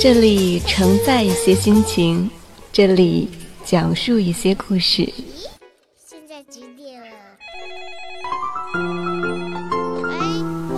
这里承载一些心情，这里讲述一些故事。现在几点了？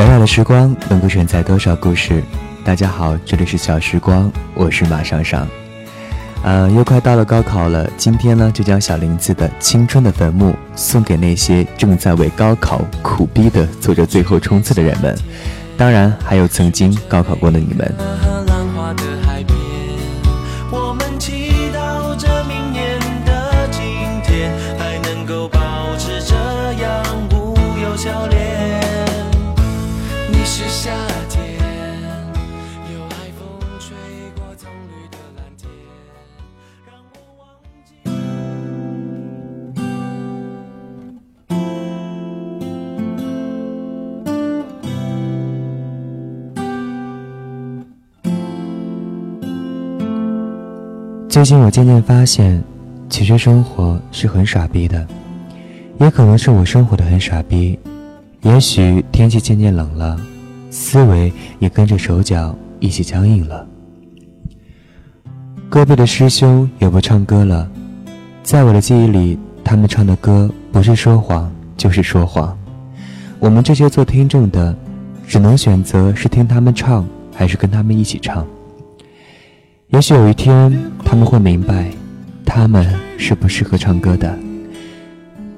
小小的时光能够承载多少故事？大家好，这里是小时光，我是马尚尚。呃，又快到了高考了，今天呢，就将小林子的《青春的坟墓》送给那些正在为高考苦逼的做着最后冲刺的人们，当然还有曾经高考过的你们。最近我渐渐发现，其实生活是很傻逼的，也可能是我生活的很傻逼。也许天气渐渐冷了，思维也跟着手脚一起僵硬了。隔壁的师兄也不唱歌了，在我的记忆里，他们唱的歌不是说谎就是说谎。我们这些做听众的，只能选择是听他们唱，还是跟他们一起唱。也许有一天他们会明白，他们是不适合唱歌的。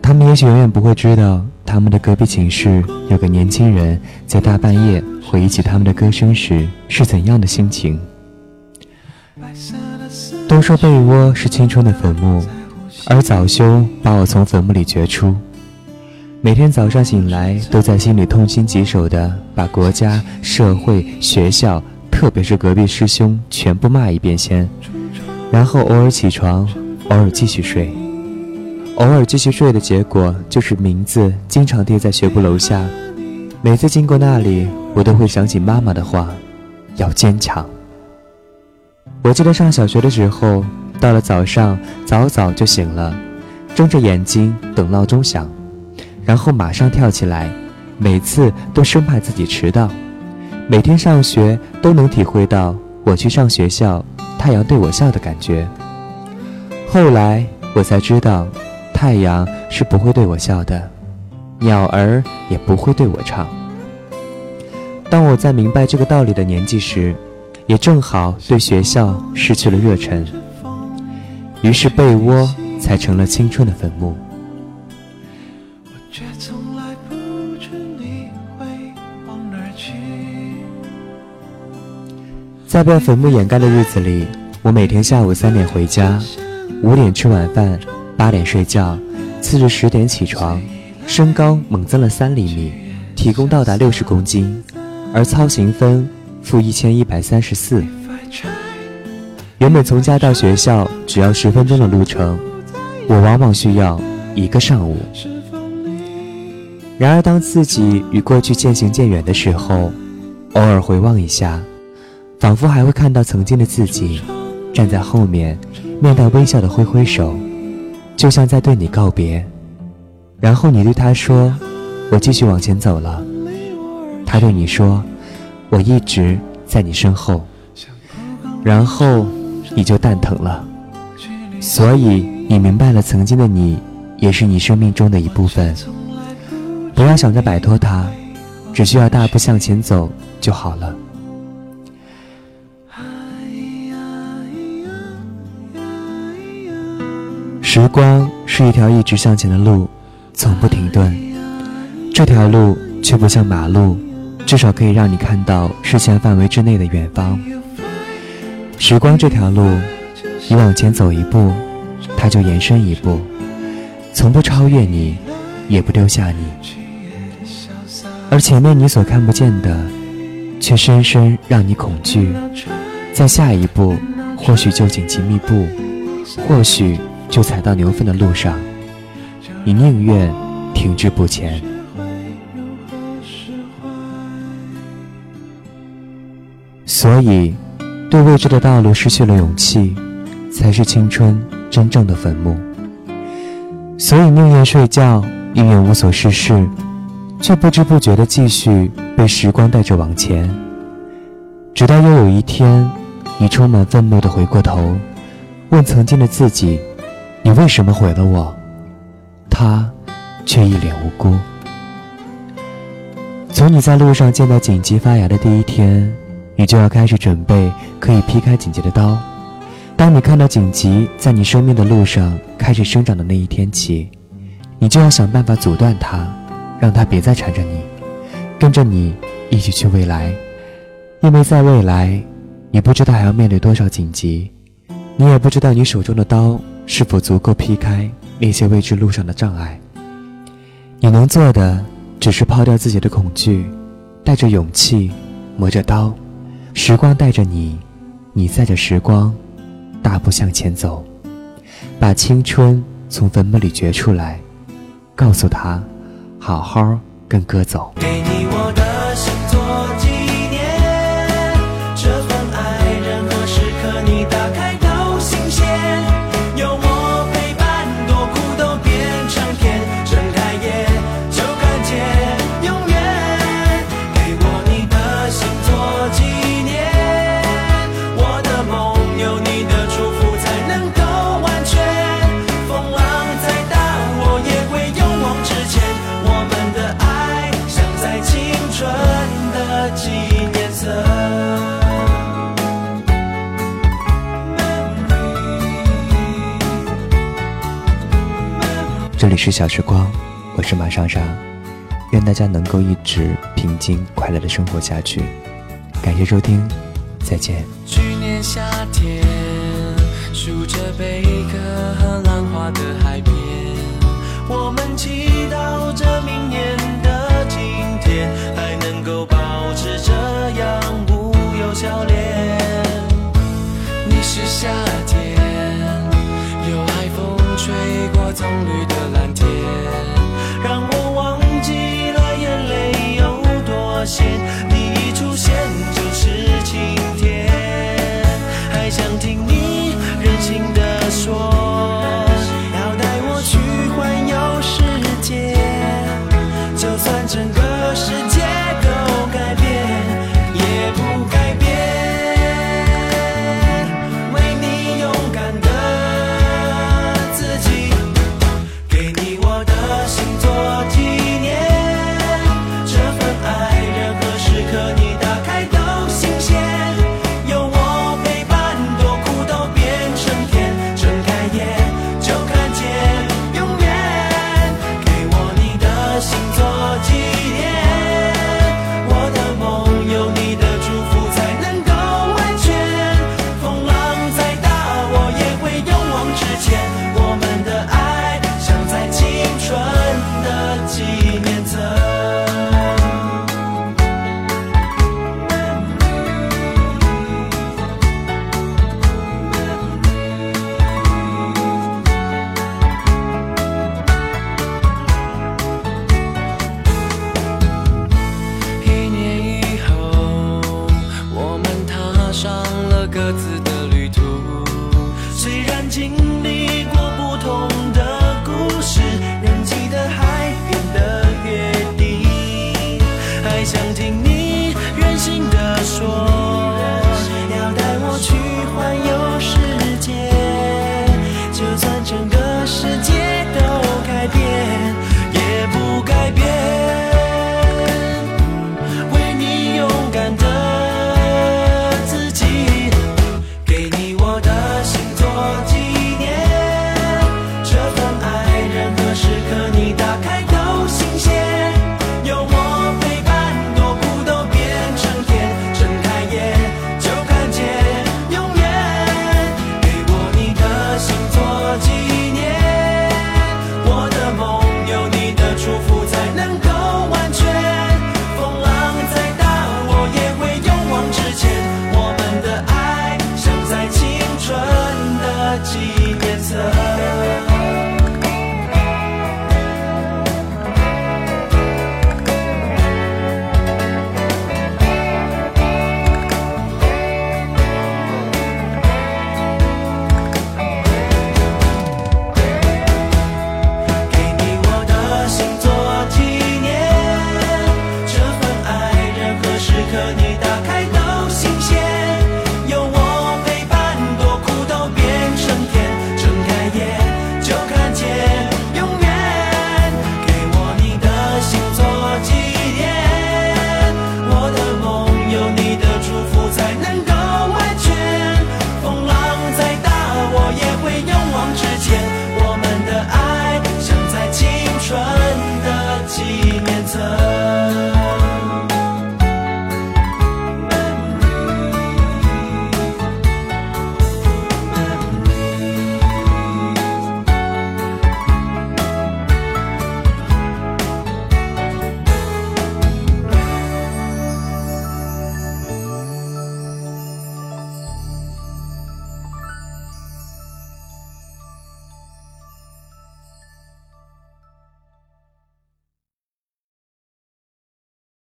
他们也许永远不会知道，他们的隔壁寝室有个年轻人在大半夜回忆起他们的歌声时是怎样的心情。都说被窝是青春的坟墓，而早修把我从坟墓里掘出。每天早上醒来，都在心里痛心疾首的把国家、社会、学校。特别是隔壁师兄，全部骂一遍先，然后偶尔起床，偶尔继续睡，偶尔继续睡的结果就是名字经常贴在学部楼下。每次经过那里，我都会想起妈妈的话：要坚强。我记得上小学的时候，到了早上早早就醒了，睁着眼睛等闹钟响，然后马上跳起来，每次都生怕自己迟到。每天上学都能体会到我去上学校，太阳对我笑的感觉。后来我才知道，太阳是不会对我笑的，鸟儿也不会对我唱。当我在明白这个道理的年纪时，也正好对学校失去了热忱，于是被窝才成了青春的坟墓。在被坟墓掩盖的日子里，我每天下午三点回家，五点吃晚饭，八点睡觉，次日十点起床，身高猛增了三厘米，体重到达六十公斤，而操行分负一千一百三十四。原本从家到学校只要十分钟的路程，我往往需要一个上午。然而，当自己与过去渐行渐远的时候，偶尔回望一下，仿佛还会看到曾经的自己，站在后面，面带微笑的挥挥手，就像在对你告别。然后你对他说：“我继续往前走了。”他对你说：“我一直在你身后。”然后你就蛋疼了。所以你明白了，曾经的你也是你生命中的一部分。不要想着摆脱他，只需要大步向前走就好了。时光是一条一直向前的路，从不停顿。这条路却不像马路，至少可以让你看到视线范围之内的远方。时光这条路。你往前走一步，它就延伸一步，从不超越你，也不丢下你。而前面你所看不见的，却深深让你恐惧。在下一步，或许就紧急密布，或许就踩到牛粪的路上，你宁愿停滞不前。所以，对未知的道路失去了勇气。才是青春真正的坟墓。所以宁愿睡觉，宁愿无所事事，却不知不觉地继续被时光带着往前。直到又有一天，你充满愤怒地回过头，问曾经的自己：“你为什么毁了我？”他却一脸无辜。从你在路上见到荆棘发芽的第一天，你就要开始准备可以劈开荆棘的刀。当你看到荆棘在你生命的路上开始生长的那一天起，你就要想办法阻断它，让它别再缠着你，跟着你一起去未来。因为在未来，你不知道还要面对多少荆棘，你也不知道你手中的刀是否足够劈开那些未知路上的障碍。你能做的只是抛掉自己的恐惧，带着勇气，磨着刀，时光带着你，你载着时光。大步向前走，把青春从坟墓里掘出来，告诉他，好好跟哥走。是小时光，我是马莎莎，愿大家能够一直平静快乐的生活下去。感谢收听，再见。去年夏天，数着贝壳和浪花的海边，我们祈祷着明年的今天还能够保持这样无忧笑脸。你是夏天，有海风吹过棕榈的整个